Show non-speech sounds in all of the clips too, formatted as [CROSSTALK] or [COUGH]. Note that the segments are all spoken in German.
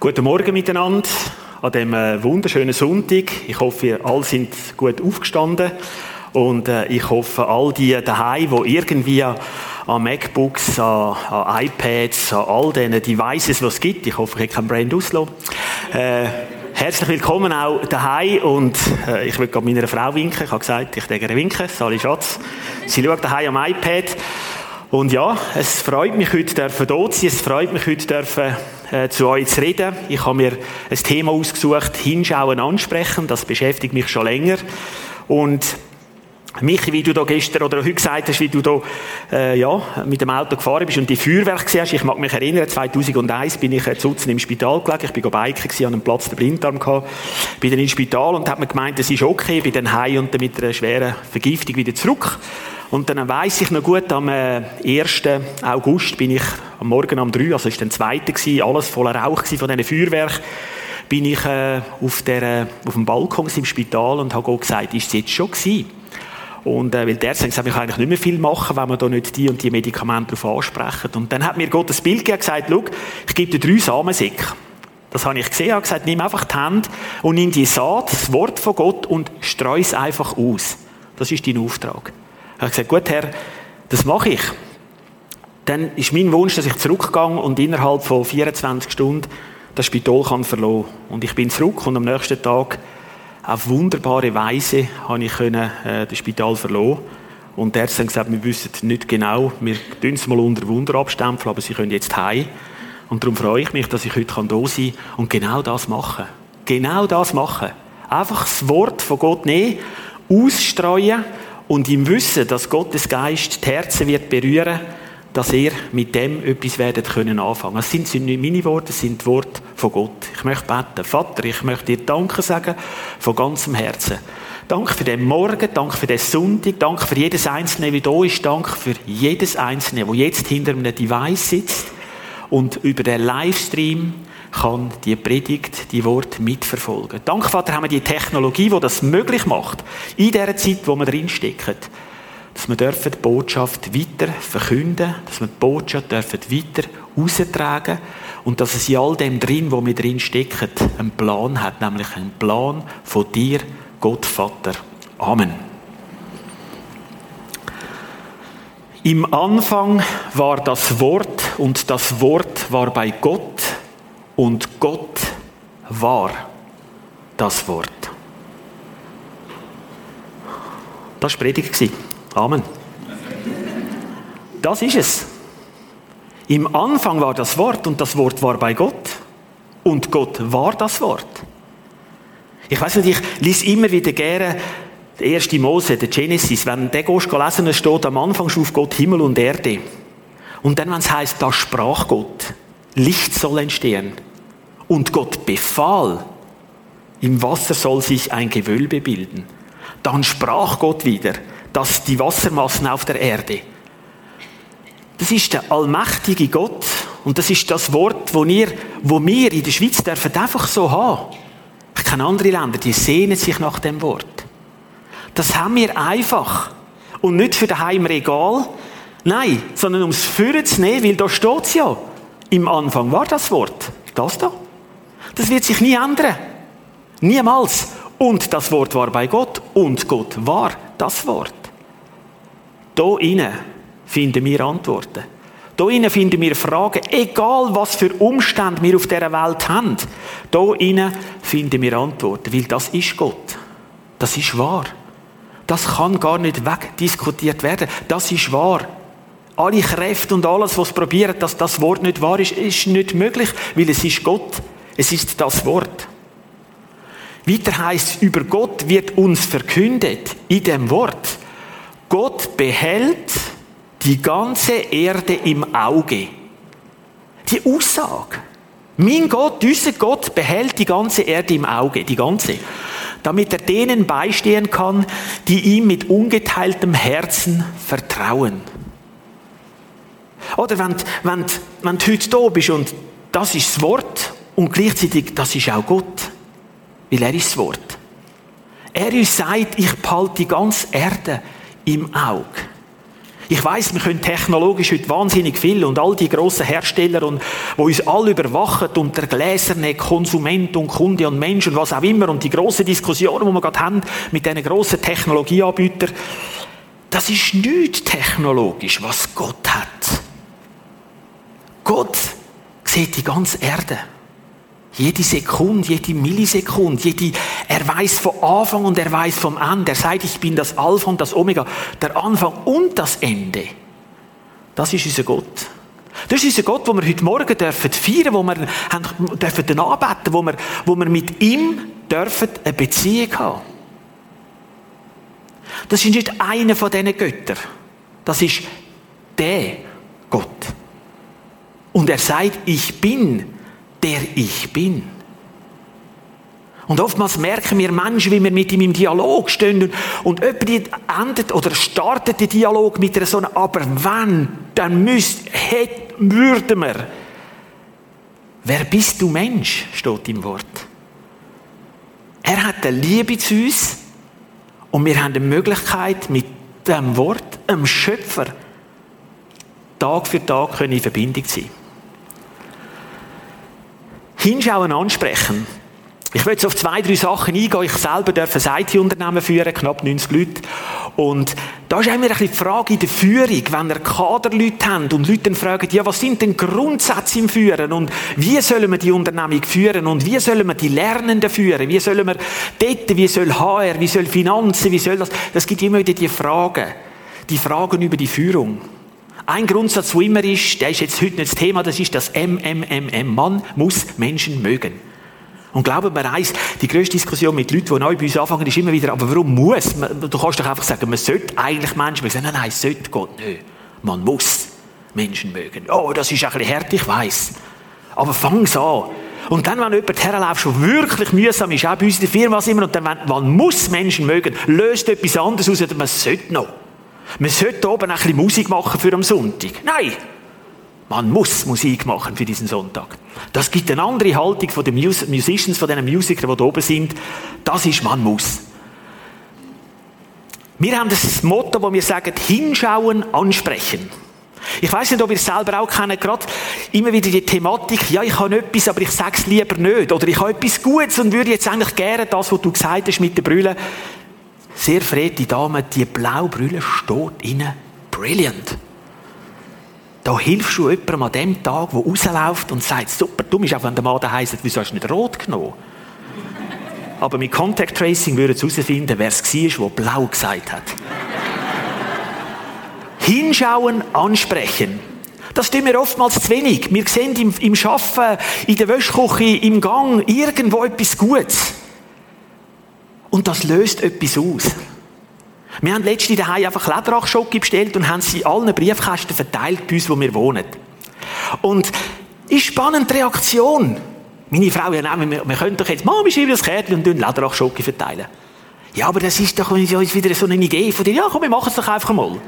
Guten Morgen miteinander an diesem äh, wunderschönen Sonntag. Ich hoffe, ihr alle sind gut aufgestanden. Und äh, ich hoffe, all die daheim, die irgendwie an MacBooks, an, an iPads, an all diesen Devices, die es gibt, ich hoffe, ich habe keinen Brand auslassen. Äh, herzlich willkommen auch daheim und äh, ich will gerade meiner Frau winken. Ich habe gesagt, ich denke winken. Sali Schatz. Sie schaut daheim am iPad. Und ja, es freut mich heute dürfen dort sein. Es freut mich heute dürfen äh, zu euch zu reden. Ich habe mir ein Thema ausgesucht, hinschauen, ansprechen. Das beschäftigt mich schon länger. Und Michi, wie du da gestern oder heute gesagt hast, wie du da äh, ja, mit dem Auto gefahren bist und die Feuerwerk gesehen hast. Ich mag mich erinnern, 2001 bin ich äh, zu im Spital gelegen. Ich bin biken an einem Platz der Blinddarm gehabt. Bin dann ins Spital und habe mir gemeint, es ist okay. Bin dann heim und dann mit einer schweren Vergiftung wieder zurück. Und dann weiss ich noch gut, am 1. Äh, August bin ich am Morgen um 3, also ist dann zweite gewesen, alles voller Rauch von diesen Feuerwerk, bin ich äh, auf, der, auf dem Balkon im Spital und habe gesagt, ist es jetzt schon gewesen? Und äh, weil der Ärzte gesagt, wir können eigentlich nicht mehr viel machen, wenn wir da nicht die und die Medikamente darauf ansprechen. Und dann hat mir Gott das Bild gegeben und gesagt, schau, ich gebe dir drei Samensäcke. Das habe ich gesehen, habe gesagt, nimm einfach die Hände und nimm die Saat, das Wort von Gott und streu es einfach aus. Das ist dein Auftrag. Ich habe gesagt, gut Herr, das mache ich. Dann ist mein Wunsch, dass ich zurückgehe und innerhalb von 24 Stunden das Spital kann verlassen. Und ich bin zurück und am nächsten Tag auf wunderbare Weise habe ich können, äh, das Spital verlassen. Und der Ärzte haben gesagt, wir wissen nicht genau, wir tun es mal unter Wunder abstempeln, aber sie können jetzt heim. Und darum freue ich mich, dass ich heute da sein kann und genau das machen. Genau das machen. Einfach das Wort von Gott nehmen, ausstreuen und im Wissen, dass Gottes Geist die Herzen wird berühren, dass ihr mit dem etwas werdet können anfangen. Es sind nicht meine Worte, es sind die Worte von Gott. Ich möchte beten. Vater, ich möchte dir Danke sagen von ganzem Herzen. Danke für den Morgen, danke für den Sonntag, danke für jedes Einzelne, wie da ist, danke für jedes Einzelne, wo jetzt hinter einem Device sitzt und über den Livestream kann die Predigt, die Wort mitverfolgen. Dank Vater haben wir die Technologie, die das möglich macht, in der Zeit, wo wir drinstecken, dass wir dürfen die Botschaft weiter verkünden, dass wir die Botschaft dürfen weiter austragen und dass es in all dem drin, wo wir drin stecken, einen Plan hat, nämlich einen Plan von dir, Gott Vater. Amen. Im Anfang war das Wort und das Wort war bei Gott und Gott war das Wort. Das war Predigt. Amen. Das ist es. Im Anfang war das Wort und das Wort war bei Gott. Und Gott war das Wort. Ich weiß nicht, ich lese immer wieder gerne der erste Mose, der Genesis. Wenn der gehst lesen, es steht, am Anfang schuf Gott Himmel und Erde. Und dann, wenn es heißt, da sprach Gott, Licht soll entstehen. Und Gott befahl, im Wasser soll sich ein Gewölbe bilden. Dann sprach Gott wieder, dass die Wassermassen auf der Erde. Das ist der allmächtige Gott und das ist das Wort, wo wir, wo wir in der Schweiz dürfen einfach so haben. Ich kenne andere Länder, die sehnen sich nach dem Wort. Das haben wir einfach. Und nicht für daheim Regal. Nein, sondern ums Führen zu nehmen, weil da steht es ja. Im Anfang war das Wort. Das da. Das wird sich nie ändern. Niemals. Und das Wort war bei Gott und Gott war das Wort. Da innen finden wir Antworten. Da innen finden wir Fragen, egal was für Umstände wir auf dieser Welt haben. Da innen finden wir Antworten, weil das ist Gott. Das ist wahr. Das kann gar nicht wegdiskutiert werden. Das ist wahr. Alle Kräfte und alles, was probiert, dass das Wort nicht wahr ist, ist nicht möglich, weil es ist Gott. Es ist das Wort. Weiter heißt, über Gott wird uns verkündet in dem Wort. Gott behält die ganze Erde im Auge. Die Aussage. Mein Gott, unser Gott behält die ganze Erde im Auge, die ganze. Damit er denen beistehen kann, die ihm mit ungeteiltem Herzen vertrauen. Oder wenn, wenn, wenn du heute da bist und das ist das Wort und gleichzeitig, das ist auch Gott. Weil er ist das Wort. Er uns sagt, ich behalte die ganze Erde im Auge. Ich weiß, wir können technologisch heute wahnsinnig viel und all die grossen Hersteller und wo uns alle überwachen und der gläserne Konsument und Kunde und Mensch und was auch immer und die grossen Diskussionen, die wir gerade haben mit diesen grossen Technologieanbietern, das ist nicht technologisch, was Gott hat. Gott sieht die ganze Erde. Jede Sekunde, jede Millisekunde, jede, er weiß vom Anfang und er weiß vom Ende. Er sagt, ich bin das Alpha und das Omega, der Anfang und das Ende. Das ist unser Gott. Das ist unser Gott, wo wir heute Morgen dürfen feiern, wo wir haben, dürfen anbeten, wo wir, wo wir mit ihm dürfen eine Beziehung haben. Das ist nicht einer von diesen Göttern. Das ist der Gott. Und er sagt, ich bin der ich bin. Und oftmals merken wir Menschen, wie wir mit ihm im Dialog stehen und jemand endet oder startet den Dialog mit einer so einer, aber wenn, dann müsst, hätt, würden wir. Wer bist du Mensch, steht im Wort. Er hat eine Liebe zu uns und wir haben die Möglichkeit, mit dem Wort, dem Schöpfer, Tag für Tag in Verbindung zu sein. Hinschauen, ansprechen. Ich will jetzt auf zwei, drei Sachen eingehen. Ich selber darf ein IT-Unternehmen führen, knapp 90 Leute. Und da ist immer ein bisschen die Frage in der Führung, wenn ihr Kaderleute habt und Leute dann fragen, ja, was sind denn Grundsätze im Führen und wie sollen wir die Unternehmung führen und wie sollen wir die Lernenden führen? Wie sollen wir dort, wie soll HR, wie soll Finanzen, wie soll das? Das gibt immer wieder die Fragen. Die Fragen über die Führung. Ein Grundsatz, der immer ist, der ist jetzt heute nicht das Thema, das ist das MMMM. Man muss Menschen mögen. Und glauben mir eins, die grösste Diskussion mit Leuten, die neu bei uns anfangen, ist immer wieder, aber warum muss? Du kannst doch einfach sagen, man sollte eigentlich Menschen mögen. Nein, nein, sollte Gott nicht. Man muss Menschen mögen. Oh, das ist ein bisschen hart, ich weiss. Aber fang's an. Und dann, wenn jemand herläuft, schon wirklich mühsam ist, auch bei uns in der Firma immer, und dann, man muss Menschen mögen, löst etwas anderes aus, als man sollte noch. Man sollte oben ein bisschen Musik machen für am Sonntag. Nein! Man muss Musik machen für diesen Sonntag. Das gibt eine andere Haltung von den Mus Musicians, von den Musikern, die da oben sind. Das ist, man muss. Wir haben das Motto, wo wir sagen, hinschauen, ansprechen. Ich weiß nicht, ob ihr es selber auch kennt, gerade immer wieder die Thematik, ja, ich habe etwas, aber ich sage es lieber nicht. Oder ich habe etwas Gutes und würde jetzt eigentlich gerne das, was du gesagt hast mit den Brüllen, sehr verehrte Dame, die blaue Brille steht innen. Brilliant. Da hilfst du jemandem an dem Tag, der rausläuft und sagt, super, du bist auch, wenn der Mann da heisst, wieso hast du nicht rot genommen? [LAUGHS] Aber mit Contact Tracing würden sie herausfinden, wer es war, der blau gesagt hat. [LAUGHS] Hinschauen, ansprechen. Das tun wir oftmals zu wenig. Wir sehen im, im Arbeiten, in der Wäschküche, im Gang irgendwo etwas Gutes. Und das löst etwas aus. Wir haben letztens daheim einfach Lederachschocke bestellt und haben sie in allen Briefkästen verteilt bei uns, wo wir wohnen. Und ist spannend die Reaktion. Meine Frau, ja, nein, wir, wir können doch jetzt, Mama, schreiben das Kärtchen und Lederachschocke verteilen. Ja, aber das ist doch wieder so eine Idee von dir. Ja, komm, wir machen es doch einfach mal.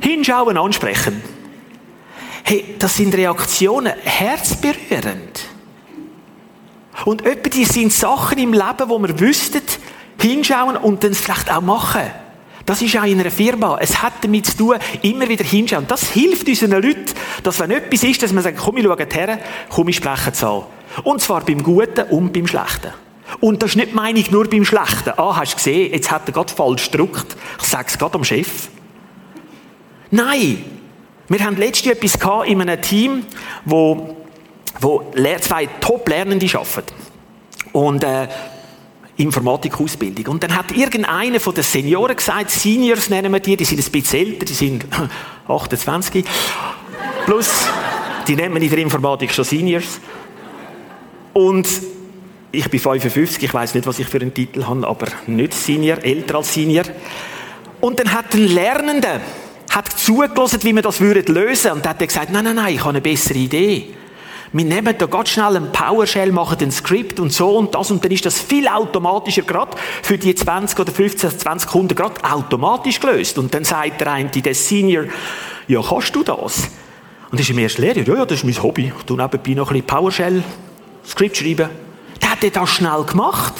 Hinschauen, ansprechen. Hey, das sind Reaktionen, herzberührend. Und etwa die sind Sachen im Leben, wo wir wüssten, hinschauen und dann vielleicht auch machen. Das ist auch in einer Firma. Es hat damit zu tun, immer wieder hinschauen. Das hilft unseren Leuten, dass wenn etwas ist, dass man sagt, komm, ich schaue her, komm, ich spreche es an. Und zwar beim Guten und beim Schlechten. Und das ist nicht meine ich nur beim Schlechten. Ah, hast du gesehen, jetzt hat er gerade falsch gedruckt. Ich sage es gerade am Chef. Nein. Wir haben letztens etwas in einem Team, wo wo zwei Top-Lernende arbeiten. Und, äh, Informatikausbildung. Und dann hat irgendeiner von den Senioren gesagt, Seniors nennen wir die, die sind ein bisschen älter, die sind [LAUGHS] 28. Plus, die nennen wir in der Informatik schon Seniors. Und ich bin 55, ich weiß nicht, was ich für einen Titel habe, aber nicht Senior, älter als Senior. Und dann hat ein Lernender hat zugelassen, wie wir das lösen würden. Und dann hat er gesagt, nein, nein, nein, ich habe eine bessere Idee. Wir nehmen da ganz schnell ein PowerShell, machen den Skript und so und das und dann ist das viel automatischer gerade für die 20 oder 15, 20 Kunden gerade automatisch gelöst. Und dann sagt der eine, der Senior, ja, kannst du das? Und das ist im ersten Lehrer, ja, ja, das ist mein Hobby. Ich tue nebenbei noch ein bisschen PowerShell, Skript schreiben. Der hat das schnell gemacht.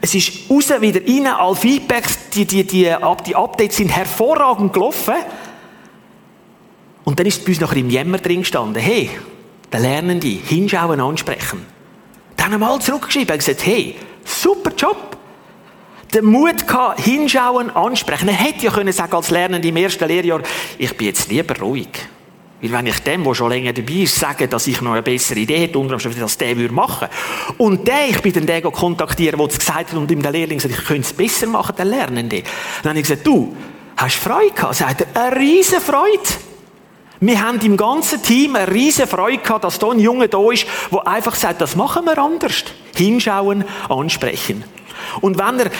Es ist raus, wieder rein, alle Feedbacks, die, die, die, die Updates sind hervorragend gelaufen. Und dann ist bei uns noch im Jämmer drin gestanden, hey, der Lernende, hinschauen, ansprechen. Dann haben wir mal zurückgeschrieben und gesagt, hey, super Job. Den Mut gehabt, hinschauen, ansprechen. Er hätte ja können sagen als Lernende im ersten Lehrjahr, ich bin jetzt lieber ruhig. Weil wenn ich dem, der schon länger dabei ist, sage, dass ich noch eine bessere Idee hätte, unter anderem, dass der würde machen. Und der, ich bin dann den kontaktieren, der es gesagt hat und ihm der Lehrling sagt, ich könnte es besser machen, der Lernende. Dann habe ich gesagt, du, hast Freude gehabt? Sagt er, eine riesen Freude. Wir haben im ganzen Team eine riesen Freude gehabt, dass da ein Junge da ist, der einfach sagt, das machen wir anders. Hinschauen, ansprechen. Und wenn er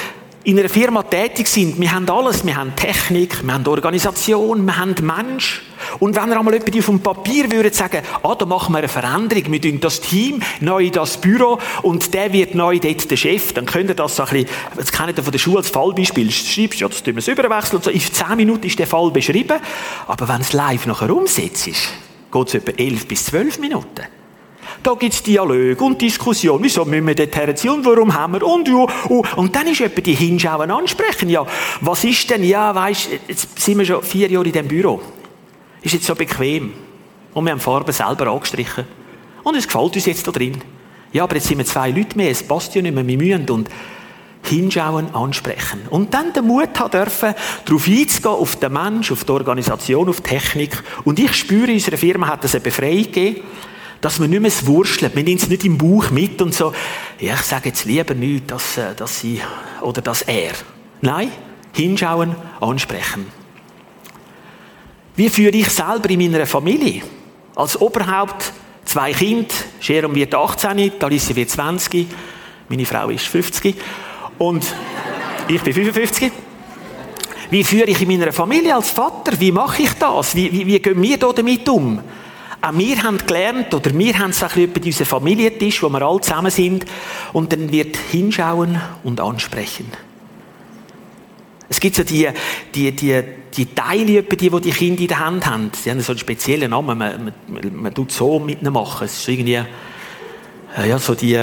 in einer Firma tätig sind, wir haben alles, wir haben Technik, wir haben Organisation, wir haben Mensch. Und wenn er einmal jemand auf dem Papier würde sagen, ah, da machen wir eine Veränderung, wir tun das Team neu in das Büro und der wird neu dort der Chef, dann könnt ihr das so ein bisschen, das kennt ihr von der Schule als Fallbeispiel, schreibst ja, das tun wir es überwechseln und so, in 10 Minuten ist der Fall beschrieben, aber wenn es live nachher umsetzt ist, geht es etwa 11 bis 12 Minuten. Da gibt es Dialog und Diskussion. Wieso müssen wir dort herziehen und warum haben wir und ja. Und, und dann ist etwa die Hinschauen ansprechen. Ja, was ist denn, ja, weißt, jetzt sind wir schon vier Jahre in diesem Büro. Ist jetzt so bequem. Und wir haben Farben selber angestrichen. Und es gefällt uns jetzt da drin. Ja, aber jetzt sind wir zwei Leute mehr, es passt ja nicht mehr, wir müssen und hinschauen, ansprechen. Und dann den Mut haben dürfen, darauf einzugehen, auf den Mensch, auf die Organisation, auf die Technik. Und ich spüre, in unserer Firma hat es eine Befreiung gegeben, dass man nicht mehr es wurschelt. Wir nehmen es nicht im Bauch mit und so, ja, ich sage jetzt lieber nicht, dass, äh, dass sie oder dass er. Nein, hinschauen, ansprechen. Wie führe ich selber in meiner Familie? Als Oberhaupt zwei Kinder. Jerome wird 18, Alicia wird 20, meine Frau ist 50 und ich bin 55. Wie führe ich in meiner Familie als Vater? Wie mache ich das? Wie, wie, wie gehen wir da damit um? Auch wir haben gelernt, oder wir haben es bisschen bei unserem Familientisch, wo wir alle zusammen sind, und dann wird hinschauen und ansprechen. Es gibt so die, die, die, die Teile, die, die die Kinder in der Hand haben. Sie haben so einen speziellen Namen. Man, man, man tut so mit ihnen machen. Es ist irgendwie, ja, so die,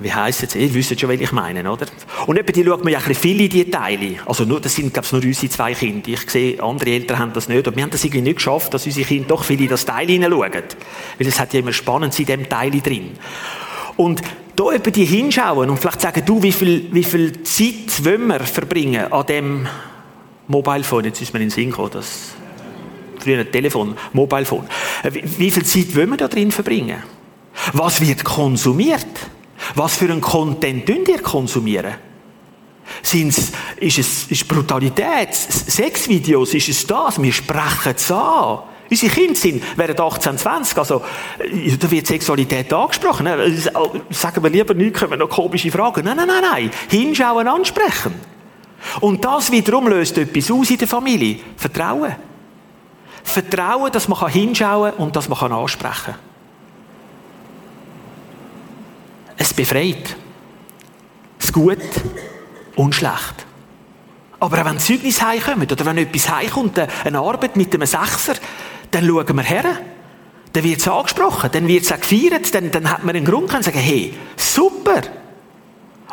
wie heisst es? Ihr wisst schon, welche ich meine, oder? Und etwa die schaut man ja ein bisschen viel in die Teile. Also nur, das sind, glaube ich, nur unsere zwei Kinder. Ich sehe, andere Eltern haben das nicht. Und wir haben das irgendwie nicht geschafft, dass unsere Kinder doch viel in das Teil hineinschauen. Weil es hat ja immer spannend in dem Teil drin. Und da über die hinschauen und vielleicht sagen, du, wie viel, wie viel Zeit wollen wir verbringen an dem Mobile Phone? Jetzt ist mir in den Sinn gekommen, das früher Telefon, Mobile Phone. Äh, wie, wie viel Zeit wollen wir da drin verbringen? Was wird konsumiert? Was für einen Content könnt ihr konsumieren? Sind's, ist es ist Brutalität? Sexvideos? Ist es das? Wir sprechen es an. Unsere Kinder sind, wären 18, 20, also, äh, da wird Sexualität angesprochen. Ne? Äh, sagen wir lieber nicht, können wir noch komische Fragen. Nein, nein, nein, nein. Hinschauen, ansprechen. Und das wiederum löst etwas aus in der Familie. Vertrauen. Vertrauen, dass man hinschauen kann und dass man ansprechen kann. Es befreit. Das Gut und Schlecht. Aber auch wenn Zeugnisse heimkommen oder wenn etwas heimkommt, eine Arbeit mit einem Sechser, dann schauen wir her. Dann wird es angesprochen, dann wird es auch gefeiert, dann, dann hat man einen Grund zu sagen, hey, super.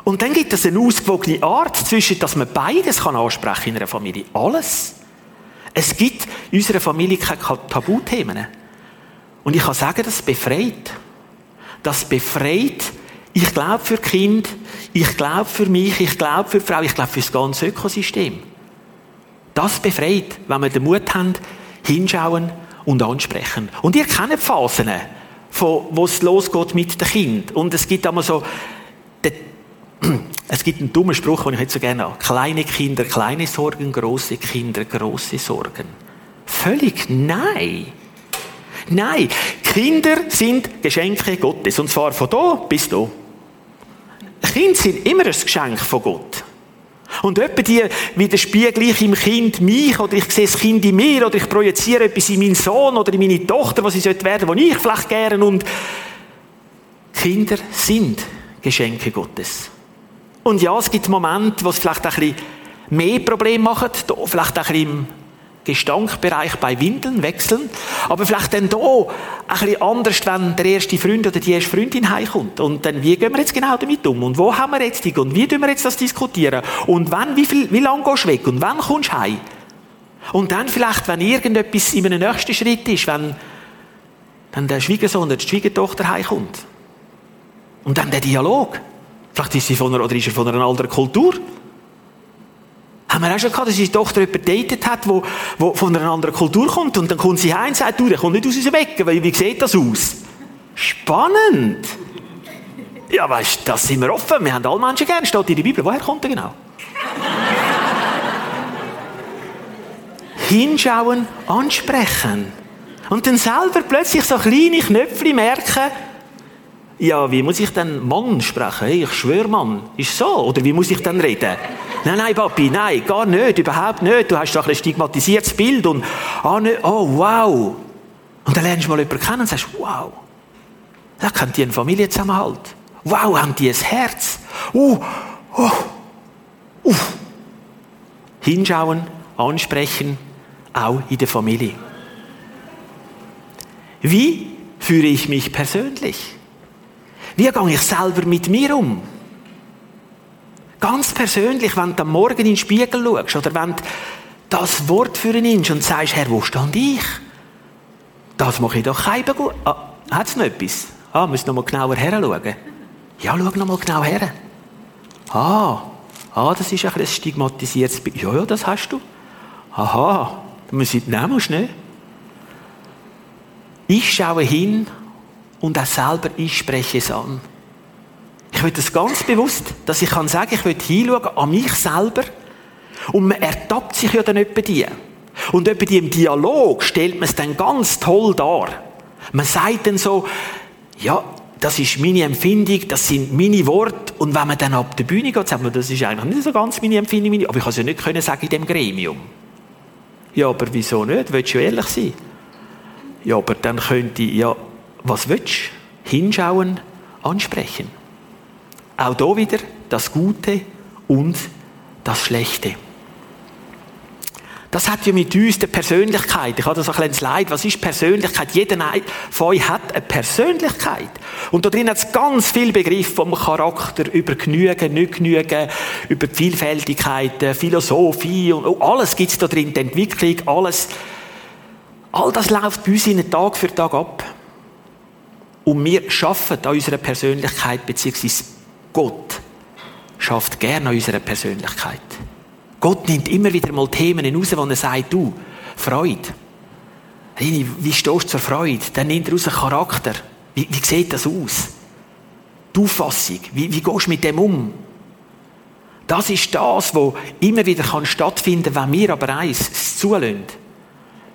Und dann gibt es eine ausgewogene Art zwischen, dass man beides kann ansprechen in einer Familie. Alles. Es gibt in unserer Familie keine Tabuthemen. Und ich kann sagen, das befreit. Das befreit, ich glaube für Kind, ich glaube für mich, ich glaube für die Frau, ich glaube für das ganze Ökosystem. Das befreit, wenn wir den Mut haben, hinschauen und ansprechen. Und ihr kennt Phasen, wo es losgeht mit dem Kind. Und es gibt einmal so, [CLEARS THROAT] es gibt einen dummen Spruch, den ich jetzt so gerne habe. Kleine Kinder, kleine Sorgen, große Kinder, große Sorgen. Völlig nein. Nein, Kinder sind Geschenke Gottes. Und zwar von da bis da. Kinder sind immer ein Geschenk von Gott. Und etwa die widerspiegle ich im Kind mich oder ich sehe das Kind in mir oder ich projiziere etwas in meinen Sohn oder in meine Tochter, was sie sollte werden, wo ich vielleicht gerne und Kinder sind Geschenke Gottes. Und ja, es gibt Momente, wo es vielleicht ein bisschen mehr Probleme machen, vielleicht ein bisschen Gestankbereich bei Windeln wechseln, aber vielleicht dann da ein bisschen anders, wenn der erste Freund oder die erste Freundin heimkommt. Und dann, wie gehen wir jetzt genau damit um? Und wo haben wir jetzt die? Und wie tun wir jetzt das diskutieren? Und wann, wie viel, wie lange gehst du weg? Und wann kommst du heim? Und dann vielleicht, wenn irgendetwas in einem nächsten Schritt ist, wenn dann der Schwiegersohn oder die Schwiegertochter heimkommt. Und dann der Dialog. Vielleicht ist sie von einer, oder ist er von einer anderen Kultur. Haben wir auch schon gehabt, dass unsere Tochter jemanden datet hat, wo, wo von einer anderen Kultur kommt und dann kommt sie heim und sagt, du, der kommt nicht aus unserem Ecken, weil wie sieht das aus? Spannend! Ja, weißt du, das sind wir offen. Wir haben alle Menschen gern, steht in der Bibel. Woher kommt er genau? [LAUGHS] Hinschauen, ansprechen. Und dann selber plötzlich so kleine Knöpfe merken, ja, wie muss ich denn Mann sprechen? Hey, ich schwöre Mann. Ist so? Oder wie muss ich dann reden? Nein, nein, Papi, nein, gar nicht, überhaupt nicht. Du hast doch ein stigmatisiertes Bild und, ah, nicht, oh, wow. Und dann lernst du mal jemanden kennen und sagst, wow. Da haben die einen Familienzusammenhalt. Wow, haben die ein Herz. Uh, uh, uh. Hinschauen, ansprechen, auch in der Familie. Wie führe ich mich persönlich? Wie gehe ich selber mit mir um? Ganz persönlich, wenn du am Morgen in den Spiegel schaust oder wenn du das Wort für ihn nimmst und sagst, Herr, wo stand ich? Das mache ich doch keinem gut. Ah, hat es noch etwas? Ah, musst noch mal genauer her schauen. Ja, schau noch mal genau her. Ah, ah, das ist ein, stigmatisiertes Bild. Ja, ja, das hast du. Aha, dann muss ich nehmen, musst. Ich schaue hin und auch selber, ich spreche es an. Ich will das ganz bewusst, dass ich kann sagen, ich will hinschauen an mich selber und man ertappt sich ja dann etwa die. Und etwa die im Dialog stellt man es dann ganz toll dar. Man sagt dann so, ja, das ist meine Empfindung, das sind meine Worte. Und wenn man dann ab der Bühne geht, sagt man, das ist eigentlich nicht so ganz meine Empfindung, meine, aber ich kann es ja nicht können sagen in dem Gremium. Ja, aber wieso nicht? Willst du ehrlich sein? Ja, aber dann könnte ich, ja, was willst du? Hinschauen, ansprechen. Auch da wieder das Gute und das Schlechte. Das hat ja mit uns die Persönlichkeit. Ich habe das ein bisschen Leid. Was ist Persönlichkeit? Jeder von euch hat eine Persönlichkeit. Und da drin hat es ganz viel Begriff vom Charakter, über Genügen, nicht Genügen, über die Vielfältigkeit, Philosophie und oh, alles gibt es da drin, die Entwicklung, alles. All das läuft bei uns in Tag für Tag ab. Und wir schaffen an unserer Persönlichkeit, beziehungsweise Gott schafft gerne an unserer Persönlichkeit. Gott nimmt immer wieder mal Themen raus, wo er sagt, du, Freude. Wie stehst du zur Freude? Dann nimmt er raus Charakter. Wie, wie sieht das aus? Die Auffassung. Wie, wie gehst du mit dem um? Das ist das, was immer wieder kann stattfinden kann, wenn wir aber eins es zulassen.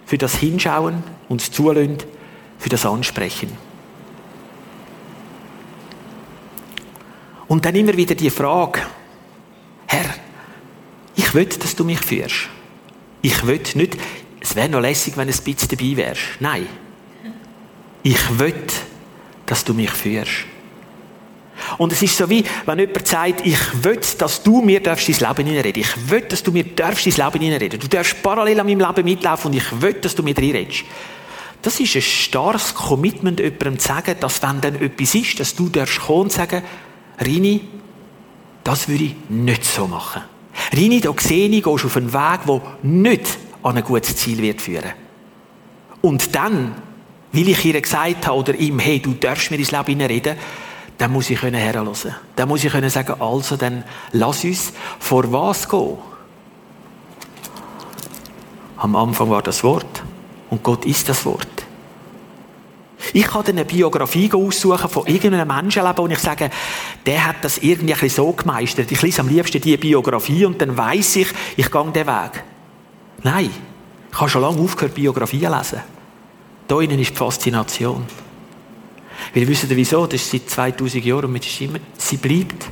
Für das Hinschauen und das Zulassen für das Ansprechen. Und dann immer wieder die Frage, Herr, ich will, dass du mich führst. Ich will nicht, es wäre noch lässig, wenn du ein bisschen dabei wärst. Nein. Ich will, dass du mich führst. Und es ist so wie, wenn jemand sagt, ich will, dass du mir darfst dein Leben hineinreden. Ich will, dass du mir darfst dein Leben hineinreden. Du darfst parallel an meinem Leben mitlaufen und ich will, dass du mir reinredest. Das ist ein starkes Commitment, jemandem zu sagen, dass wenn dann etwas ist, dass du darfst kommen und sagen, Rini, das würde ich nicht so machen. Rini, da sehe ich, gehst auf einen Weg, der nicht an ein gutes Ziel wird führen. Und dann, weil ich ihr gesagt habe, oder ihm, hey, du darfst mir ins Leben reden, dann muss ich herhören Dann muss ich sagen, also, dann lass uns vor was gehen. Am Anfang war das Wort und Gott ist das Wort. Ich kann dann eine Biografie aussuchen von irgendeinem Menschenleben und ich sage, der hat das irgendwie ein bisschen so gemeistert. Ich lese am liebsten diese Biografie und dann weiß ich, ich gehe den Weg. Nein, ich habe schon lange aufgehört, Biografien lesen. Da innen ist die Faszination. Weil wissen wieso? Das ist seit 2000 Jahren und mit immer, sie bleibt.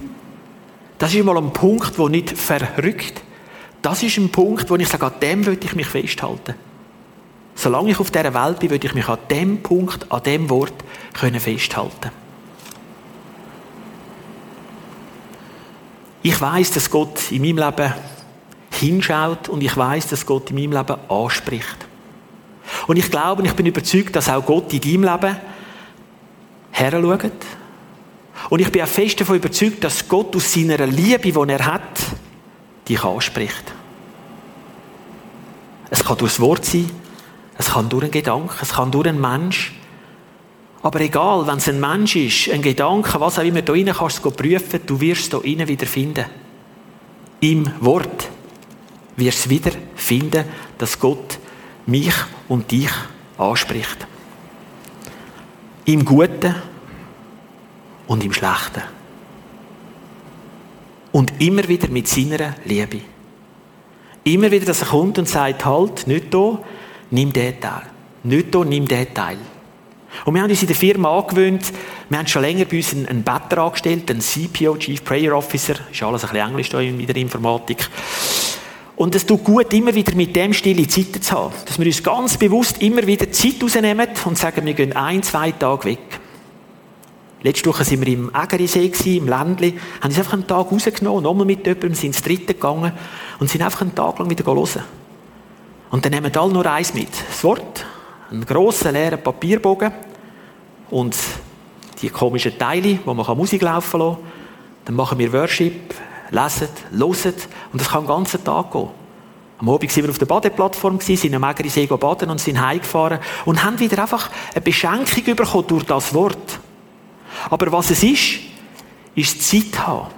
Das ist mal ein Punkt, der nicht verrückt. Das ist ein Punkt, wo ich sage, an dem würde ich mich festhalten. Solange ich auf dieser Welt bin, würde ich mich an dem Punkt, an dem Wort können festhalten. Ich weiß, dass Gott in meinem Leben hinschaut und ich weiß, dass Gott in meinem Leben anspricht. Und ich glaube und ich bin überzeugt, dass auch Gott in deinem Leben heranschaut. Und ich bin auch fest davon überzeugt, dass Gott aus seiner Liebe, die er hat, dich anspricht. Es kann durch das Wort sein, es kann durch einen Gedanken, es kann durch einen Mensch. Aber egal, wenn es ein Mensch ist, ein Gedanke, was auch immer du rein kannst, du prüfen, du wirst es da rein wieder finden. Im Wort wirst du wieder finden, dass Gott mich und dich anspricht. Im Guten und im Schlechten. Und immer wieder mit seiner Liebe. Immer wieder, dass er kommt und sagt, halt, nicht da, nimm den Teil. Nicht da, nimm den Teil. Und wir haben uns in der Firma angewöhnt, wir haben schon länger bei uns einen, einen Better angestellt, einen CPO, Chief Prayer Officer, ist alles ein bisschen Englisch da in der Informatik. Und es tut gut, immer wieder mit dem stille Zeiten zu haben. Dass wir uns ganz bewusst immer wieder Zeit rausnehmen und sagen, wir gehen ein, zwei Tage weg. Letzte Woche waren wir im Ägerisee, im Ländli, haben uns einfach einen Tag rausgenommen, nochmal mit jemandem, sind ins Dritte gegangen und sind einfach einen Tag lang wieder hören. Und dann nehmen alle nur eins mit. Das Wort, einen grossen, leeren Papierbogen und die komischen Teile, wo man Musik laufen lassen kann. Dann machen wir Worship, lesen, hören und das kann den ganzen Tag gehen. Am Abend waren wir auf der Badeplattform, sind am Ägerisee baden und sind heimgefahren und haben wieder einfach eine Beschenkung bekommen durch das Wort. Aber was es ist, ist Zeit haben,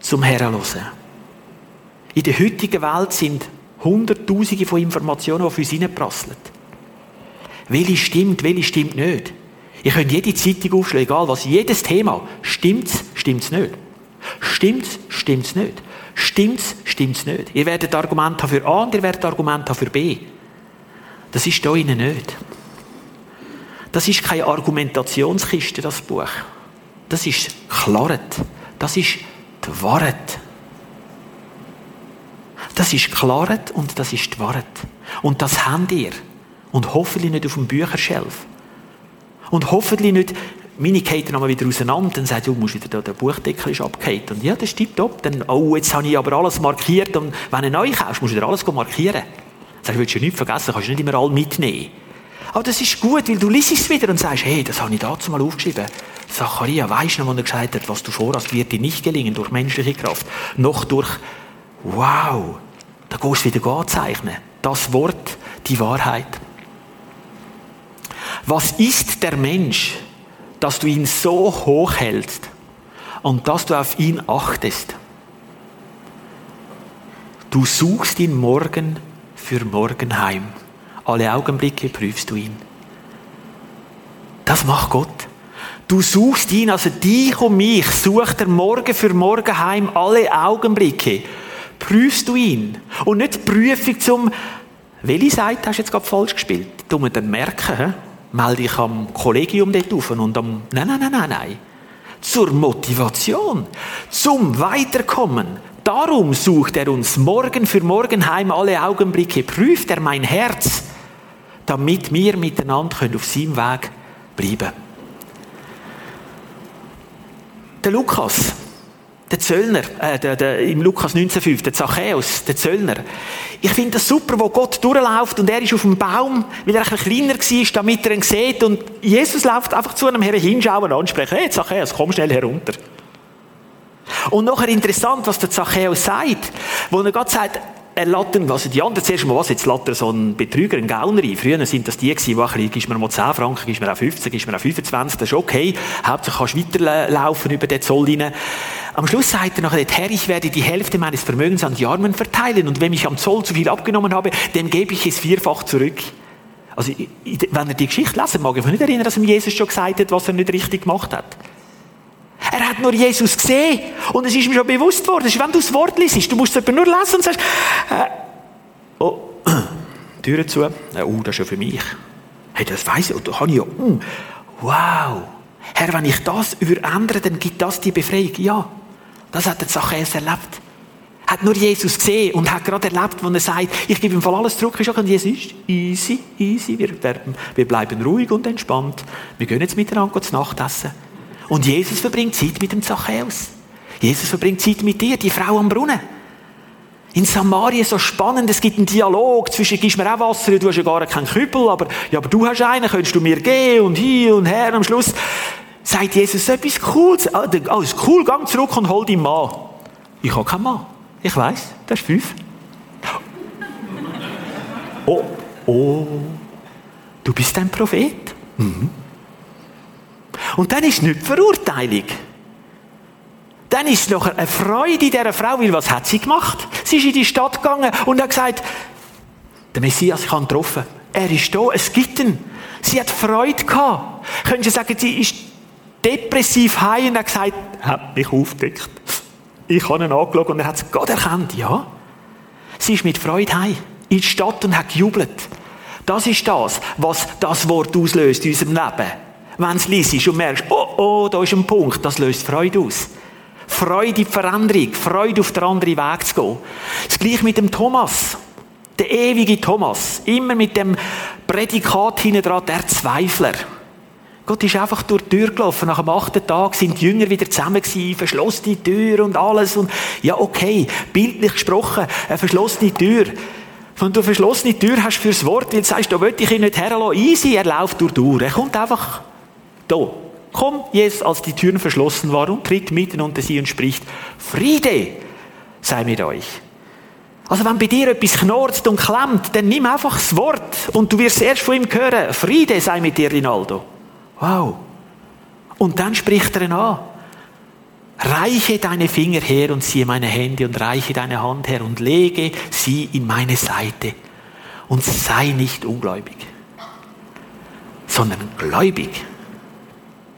zum Herren In der heutigen Welt sind Hunderttausende von Informationen, die für uns reinprasseln. Welche stimmt, welche stimmt nicht. Ihr könnt jede Zeitung aufschlagen, egal was, jedes Thema. Stimmt's, stimmt's nicht. Stimmt's, stimmt's nicht. Stimmt's, stimmt's nicht. Ihr werdet Argumente haben für A und ihr werdet Argumente haben für B. Das ist da innen nicht. Das ist keine Argumentationskiste, das Buch. Das ist Klarheit. Das ist die Wahrheit. Das ist Klarheit und das ist die Wahrheit. Und das habt ihr. Und hoffentlich nicht auf dem Bücherschelf. Und hoffentlich nicht, meine geht dann wieder auseinander, dann sagt, du musst wieder da, der Buchdeckel ist abgehakt. Und ja, das stimmt ab. Dann, oh, jetzt habe ich aber alles markiert. Und wenn du neu kaufst, musst du wieder alles markieren. Sag, willst du nichts vergessen, kannst du nicht immer all mitnehmen. Aber das ist gut, weil du liest es wieder und sagst, hey, das habe ich dazu mal aufgeschrieben. Zacharia, weisst du noch, wo er gesagt hat, was du vorhast, wird dir nicht gelingen durch menschliche Kraft, noch durch, wow, da gehst du wieder anzeichnen. Das Wort, die Wahrheit. Was ist der Mensch, dass du ihn so hoch hältst und dass du auf ihn achtest? Du suchst ihn morgen für morgen heim. Alle Augenblicke prüfst du ihn. Das macht Gott. Du suchst ihn, also dich und mich sucht er morgen für morgen heim alle Augenblicke. Prüfst du ihn. Und nicht Prüfung zum, welche Seite hast du jetzt gerade falsch gespielt? Du musst dann merken, he? melde dich am Kollegium dort auf und am, nein, nein, nein, nein, nein. Zur Motivation, zum Weiterkommen. Darum sucht er uns morgen für morgen heim alle Augenblicke, prüft er mein Herz, damit wir miteinander auf seinem Weg bleiben können. Der Lukas, der Zöllner, äh, der, der, im Lukas 19,5, der Zachäus, der Zöllner. Ich finde das super, wo Gott durchläuft und er ist auf dem Baum, weil er ein bisschen kleiner war, damit er ihn sieht und Jesus läuft einfach zu einem Herrn hinschauen und ansprechen, hey Zachäus, komm schnell herunter. Und nachher interessant, was der Zachäus sagt, wo er Gott sagt, er lädt also die anderen zuerst mal, was, jetzt lädt so einen Betrüger, einen Gauner ein. Früher sind das die gewesen, die gibst mir mal 10 Franken, gibst mir auch 15, gibst mir auch 25, das ist okay. Hauptsache kannst du weiterlaufen über den Zoll rein. Am Schluss sagt er nachher, Herr, ich werde die Hälfte meines Vermögens an die Armen verteilen und wenn ich am Zoll zu viel abgenommen habe, dem gebe ich es vierfach zurück. Also, wenn er die Geschichte lesen mag, ich mich nicht erinnern, dass ihm Jesus schon gesagt hat, was er nicht richtig gemacht hat. Er hat nur Jesus gesehen. Und es ist ihm schon bewusst worden. wenn du das Wort liest, du musst es nur lesen und sagst, äh, oh, [CLEARS THROAT] Türe zu. Äh, oh, das ist ja für mich. Hey, das weiss ich. Und da kann ich ja, oh, wow. Herr, wenn ich das überändere, dann gibt das die Befreiung. Ja, das hat der Zachäus erlebt. Hat nur Jesus gesehen und hat gerade erlebt, wo er sagt, ich gebe ihm voll alles zurück. Ist auch Jesus, easy, easy. Wir, wir bleiben ruhig und entspannt. Wir gehen jetzt miteinander zu Nacht essen. Und Jesus verbringt Zeit mit dem Zachäus. Jesus verbringt Zeit mit dir, die Frau am Brunnen. In Samaria so spannend, es gibt einen Dialog zwischen, gibst mir auch Wasser, du hast ja gar keinen Kübel, aber, ja, aber du hast einen, könntest du mir gehen und hier und her. Am Schluss sagt Jesus etwas Cooles. Ah, alles cool, gang zurück und hol deinen Mann. Ich habe keinen Mann. Ich weiß, das ist fünf. Oh, oh, du bist ein Prophet. Mhm. Und dann ist nicht die Verurteilung. Dann ist noch eine Freude dieser Frau, weil was hat sie gemacht? Sie ist in die Stadt gegangen und hat gesagt, der Messias, ihn getroffen. Er ist da, es gibt ihn. Sie hat Freude gehabt. Können Sie sagen, sie ist depressiv heim und hat gesagt, er hat mich aufgedeckt. Ich habe ihn angeschaut und er hat es Gott erkannt, ja. Sie ist mit Freude heim in die Stadt und hat gejubelt. Das ist das, was das Wort auslöst in unserem Leben. Wenn es liest und merkst, oh, oh, da ist ein Punkt, das löst Freude aus. Freude in die Veränderung, Freude auf den anderen Weg zu gehen. Das gleiche mit dem Thomas. Der ewige Thomas. Immer mit dem Prädikat hinten dran, der Zweifler. Gott ist einfach durch die Tür gelaufen. Nach dem achten Tag sind die Jünger wieder zusammen gewesen, verschlossene Tür und alles. Und ja, okay, bildlich gesprochen, eine verschlossene Tür. Wenn du eine verschlossene Tür hast fürs Wort, weil du sagst, da will ich ihn nicht herlassen, easy, er läuft durch die Tür. Er kommt einfach da. Komm, Jesus, als die Türen verschlossen waren, und tritt mitten unter sie und spricht, Friede sei mit euch. Also wenn bei dir etwas knorzt und klemmt, dann nimm einfach das Wort und du wirst erst von ihm hören, Friede sei mit dir, Rinaldo. Wow. Und dann spricht er ihn an. Reiche deine Finger her und ziehe meine Hände und reiche deine Hand her und lege sie in meine Seite und sei nicht ungläubig, sondern gläubig.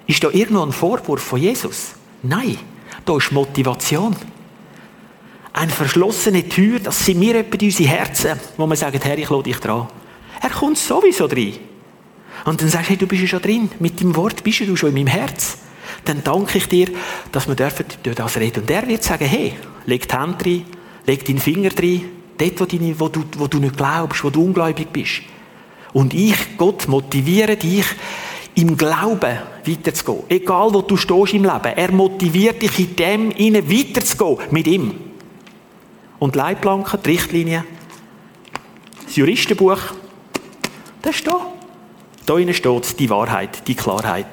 Ist da irgendwo ein Vorwurf von Jesus? Nein, da ist Motivation. Eine verschlossene Tür, das sind wir etwa unsere Herzen, wo man sagt, Herr, ich lade dich dran. Er kommt sowieso rein. Und dann sagst du, hey, du bist ja schon drin. Mit dem Wort bist du schon in meinem Herz. Dann danke ich dir, dass wir dürfen durch das reden. Und er wird sagen, hey, leg die Hand rein, leg deinen Finger rein, dort, wo, deine, wo, du, wo du nicht glaubst, wo du ungläubig bist. Und ich, Gott, motiviere dich, im Glauben weiterzugehen. Egal, wo du stehst im Leben. Er motiviert dich in dem innen weiterzugehen. Mit ihm. Und Leitplanken, die Richtlinien, das Juristenbuch, das ist da. Da drinnen steht die Wahrheit, die Klarheit.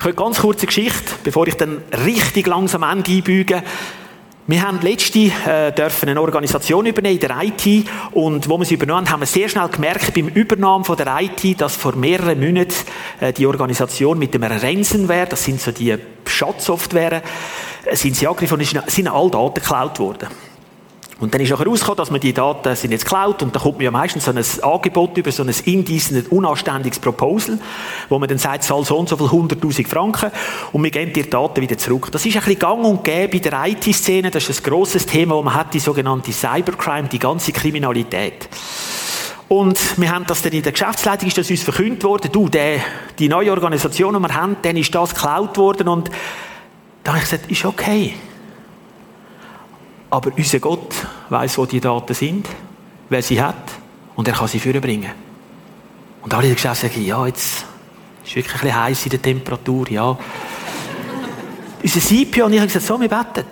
Ich habe eine ganz kurze Geschichte, bevor ich dann richtig langsam Ende einbüge. Wir haben letzte äh, dürfen eine Organisation übernehmen in der IT und wo wir sie übernommen haben, haben wir sehr schnell gemerkt beim Übernahmen von der IT, dass vor mehreren Monaten äh, die Organisation mit dem Ransomware, das sind so die Schatzsoftware, äh, sind sie angegriffen und sind alle Daten geklaut worden. Und dann ist auch herausgekommen, dass man die Daten sind jetzt geklaut und da kommt man ja meistens so ein Angebot über, so ein indecent, unanständiges Proposal, wo man dann sagt, zahl so und so viel 100.000 Franken und wir geben die Daten wieder zurück. Das ist ein bisschen gang und gäbe in der IT-Szene, das ist ein grosses Thema, wo man hat, die sogenannte Cybercrime, die ganze Kriminalität. Und wir haben das dann in der Geschäftsleitung, ist das uns verkündet worden, du, der, die neue Organisation, die wir haben, dann ist das geklaut worden und da habe ich gesagt, ist okay. Aber unser Gott weiß, wo die Daten sind, wer sie hat und er kann sie führen Und alle in der Geschäft sagen, ja, jetzt ist wirklich ein bisschen heiß in der Temperatur, ja. [LAUGHS] Unser CPO und ich haben gesagt, so, wir beten.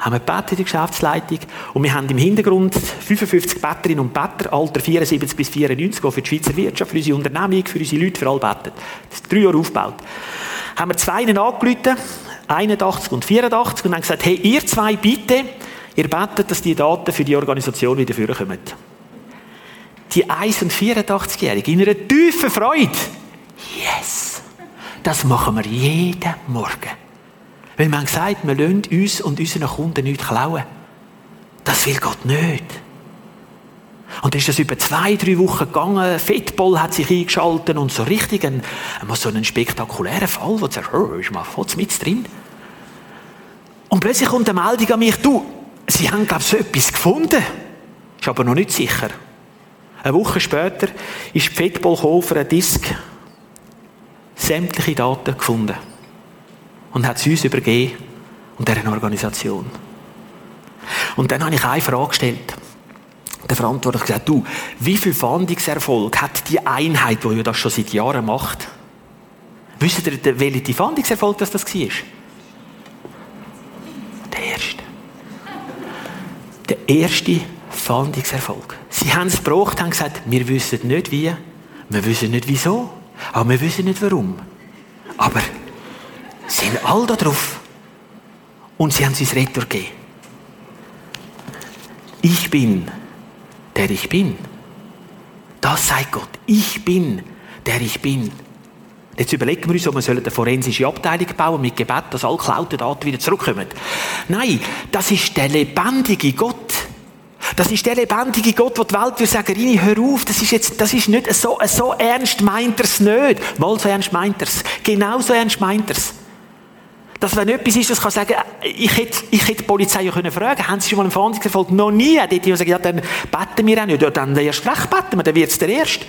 Haben wir gebetet in der Geschäftsleitung und wir haben im Hintergrund 55 Betterinnen und Better, Alter 74 bis 94, die für die Schweizer Wirtschaft, für unsere Unternehmung, für unsere Leute, für alle beten. Das ist drei Jahre aufgebaut. Haben wir zwei angerufen, 81 und 84, und haben gesagt, hey, ihr zwei bitte, Ihr betet, dass die Daten für die Organisation wieder vorkommen. Die 1- und 84-Jährige in einer tiefen Freude. Yes! Das machen wir jeden Morgen. Weil man sagt, wir lassen uns und unseren Kunden nichts klauen. Das will Gott nicht. Und dann ist das über zwei, drei Wochen gegangen. Fitball hat sich eingeschaltet und so richtig ein, so einen spektakulären Fall, wo du sagst, oh, ist mal voll mit drin. Und plötzlich kommt eine Meldung an mich, du, Sie haben, glaube ich, so etwas gefunden. Ist aber noch nicht sicher. Eine Woche später ist für einen Disk sämtliche Daten gefunden. Und hat sie uns übergeben und deren Organisation. Und dann habe ich eine Frage gestellt. Der Verantwortliche gesagt, du, wie viel Fahndungserfolg hat die Einheit, die das schon seit Jahren macht? Wisst ihr, welcher Fahndungserfolg das war? Der erste. Erste Fahndungserfolg. Sie haben es gebraucht, haben gesagt, wir wissen nicht wie, wir wissen nicht wieso, aber wir wissen nicht warum. Aber sie sind all da drauf. Und sie haben es uns Retour gegeben. Ich bin, der ich bin. Das sagt Gott. Ich bin, der ich bin. Jetzt überlegen wir uns, ob wir eine forensische Abteilung bauen mit Gebet, dass alle geklauten Daten wieder zurückkommen. Nein, das ist der lebendige Gott. Das ist der lebendige Gott, der die Welt will sagen, Rini, hör auf, das ist jetzt, das ist nicht so, so ernst meint er es nicht. Mal so ernst meint er es. Genau so ernst meint er es. Dass wenn etwas ist, das kann sagen, ich hätte, ich hätte die Polizei ja können fragen, haben sie schon mal einen Fahndungserfolg? Noch nie. Dort die sagen, ja, dann beten wir auch nicht. Ja, dann erst recht beten wir, dann wird es der Erste.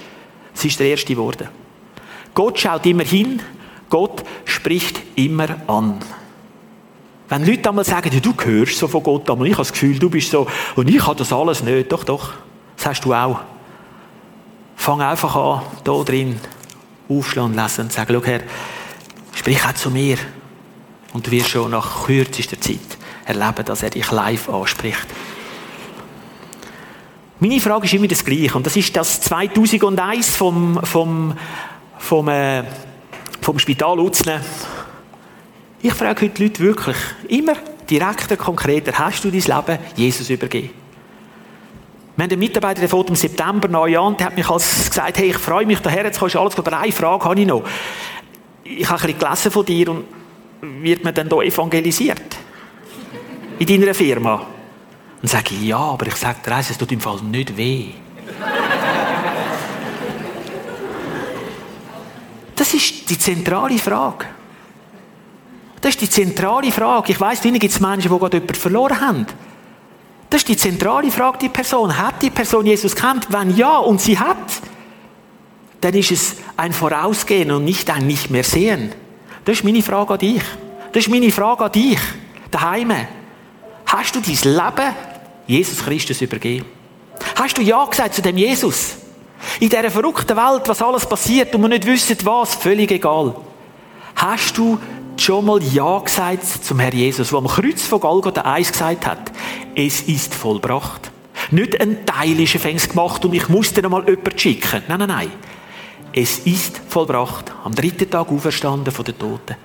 Es ist der Erste geworden. Gott schaut immer hin, Gott spricht immer an. Wenn Leute einmal sagen, ja, du hörst so von Gott, aber ich habe das Gefühl, du bist so, und ich habe das alles nicht. Doch, doch, das hast du auch. Fang einfach an, da drin aufschlagen lassen und sagen, schau her, sprich auch zu mir. Und du wirst schon nach kürzester Zeit erleben, dass er dich live anspricht. Meine Frage ist immer das Gleiche. Und das ist das 2001 vom, vom, vom, äh, vom Spital Utzne. Ich frage heute die Leute wirklich, immer direkter, konkreter, hast du dein Leben Jesus übergeben? Wir haben einen Mitarbeiter, der fährt im September neu an, der hat mich als gesagt, hey, ich freue mich daher, jetzt kannst du alles, aber eine Frage habe ich noch. Ich habe ein bisschen gelesen von dir und wird man dann hier evangelisiert? In deiner Firma? Und sage ich, ja, aber ich sage dir es tut im Fall nicht weh. Das ist die zentrale Frage. Das ist die zentrale Frage. Ich weiss, drinnen gibt es Menschen, die gerade jemanden verloren haben. Das ist die zentrale Frage, die Person. Hat die Person Jesus kennt? Wenn ja, und sie hat, dann ist es ein Vorausgehen und nicht ein Nicht mehr sehen. Das ist meine Frage an dich. Das ist meine Frage an dich. Daheim. Hast du dein Leben Jesus Christus übergeben? Hast du Ja gesagt zu dem Jesus? In dieser verrückten Welt, was alles passiert und man nicht wissen, was, völlig egal. Hast du schon mal Ja gesagt zum Herr Jesus, der am Kreuz von Golgatha eins gesagt hat? Es ist vollbracht. Nicht ein Teil ist fängst gemacht und ich musste noch mal jemanden schicken. Nein, nein, nein. Es ist vollbracht. Am dritten Tag auferstanden von den Toten.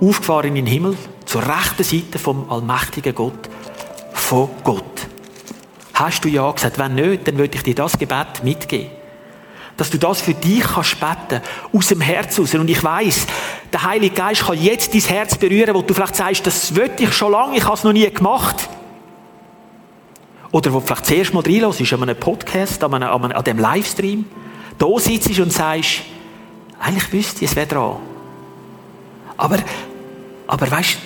Aufgefahren in den Himmel, zur rechten Seite vom allmächtigen Gott, von Gott. Hast du ja gesagt, wenn nicht, dann würde ich dir das Gebet mitgeben. Dass du das für dich kannst beten, aus dem Herz raus. Und ich weiß, der Heilige Geist kann jetzt dein Herz berühren, wo du vielleicht sagst, das wollte ich schon lange, ich habe es noch nie gemacht. Oder wo du vielleicht zuerst mal reinlässt, an einem Podcast, an, einem, an, dem Livestream da sitzt und sagst, eigentlich wüsste ich, es wäre dran. Aber, aber weißt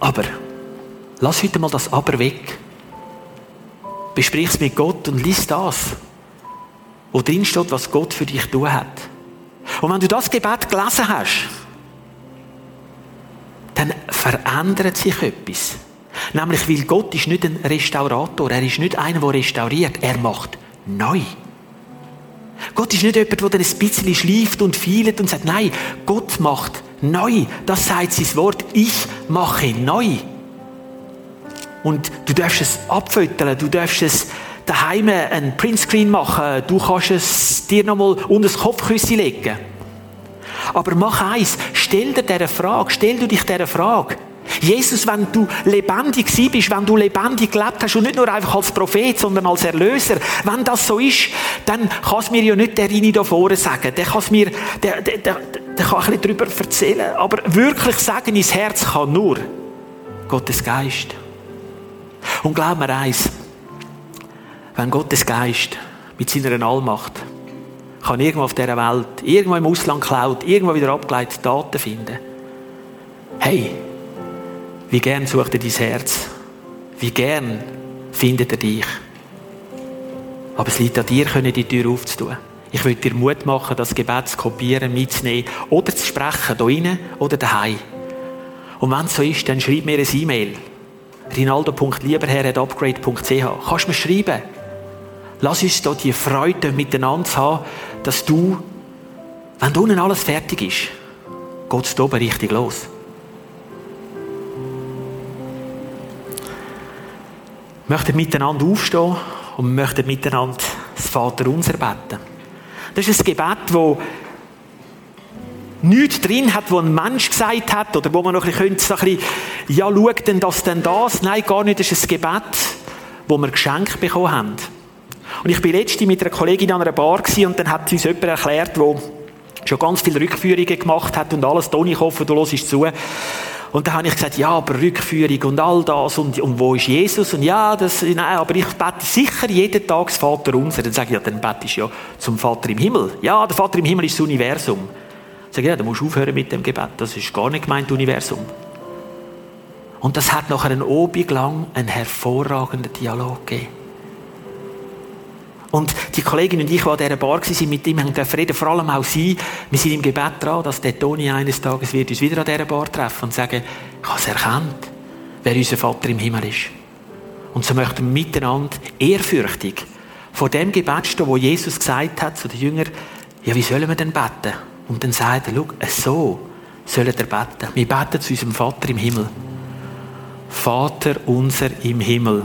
aber, lass heute mal das Aber weg. Besprich es mit Gott und lies das, wo drin steht, was Gott für dich tun hat. Und wenn du das Gebet gelesen hast, dann verändert sich etwas. Nämlich, weil Gott ist nicht ein Restaurator, er ist nicht einer, der restauriert, er macht neu. Gott ist nicht jemand, der ein bisschen schleift und feilt und sagt, nein, Gott macht neu. Das sagt sein Wort, ich mache neu. Und du darfst es abfüttern, du darfst es daheim ein Printscreen machen, du kannst es dir nochmal unter das Kopfküsse legen. Aber mach eins, stell dir diese Frage, stell du dich dieser Frage. Jesus, wenn du lebendig bist, wenn du lebendig gelebt hast und nicht nur einfach als Prophet, sondern als Erlöser, wenn das so ist, dann kann es mir ja nicht der Rini da vorne sagen. Der kann es mir, der, der, der, der kann ein bisschen darüber erzählen. Aber wirklich sagen ins Herz kann nur Gottes Geist. Und glaub mir eins, wenn Gottes Geist mit seiner Allmacht kann irgendwo auf dieser Welt, irgendwo im Ausland klaut, irgendwo wieder abgeleitet Daten finden. Hey, wie gern sucht er dein Herz? Wie gern findet er dich? Aber es liegt an dir, die Tür aufzutun. Ich will dir Mut machen, das Gebet zu kopieren, mitzunehmen oder zu sprechen, hier rein oder daheim. Und wenn es so ist, dann schreib mir ein E-Mail. rinaldo.lieberherr.upgrade.ch Kannst du mir schreiben. Lass uns hier die Freude miteinander haben, dass du, wenn unten alles fertig ist, geht es oben richtig los. Wir möchten miteinander aufstehen und wir möchten miteinander das Vater unser beten. Das ist ein Gebet, das nichts drin hat, wo ein Mensch gesagt hat, oder wo man noch ein bisschen, so ein bisschen ja, schau denn das denn das? Nein, gar nicht. Das ist ein Gebet, das wir geschenkt bekommen haben. Und ich bin letztens mit einer Kollegin an einer Bar und dann hat uns jemand erklärt, der schon ganz viele Rückführungen gemacht hat und alles. Toni, ich hoffe, du hörst zu. Und dann habe ich gesagt, ja, aber Rückführung und all das und, und wo ist Jesus? Und ja, das, nein, aber ich bete sicher jeden Tag das Vater unser. Dann sage ich, ja, dann betest du ja zum Vater im Himmel. Ja, der Vater im Himmel ist das Universum. Dann sage ich, ja, dann musst du aufhören mit dem Gebet. Das ist gar nicht gemeint Universum. Und das hat nachher einen Obig lang einen hervorragenden Dialog gegeben. Und die Kollegin und ich, die an dieser Bar waren, mit ihm haben reden, vor allem auch sie, wir sind im Gebet dran, dass der Toni eines Tages wird uns wieder an dieser Bar treffen und sagen, ich habe es erkannt, wer unser Vater im Himmel ist. Und so möchten wir miteinander ehrfürchtig vor dem Gebet stehen, wo Jesus gesagt hat zu den Jüngern, ja, wie sollen wir denn beten? Und dann sagt er, schau, so sollen wir beten. Wir beten zu unserem Vater im Himmel. Vater unser im Himmel,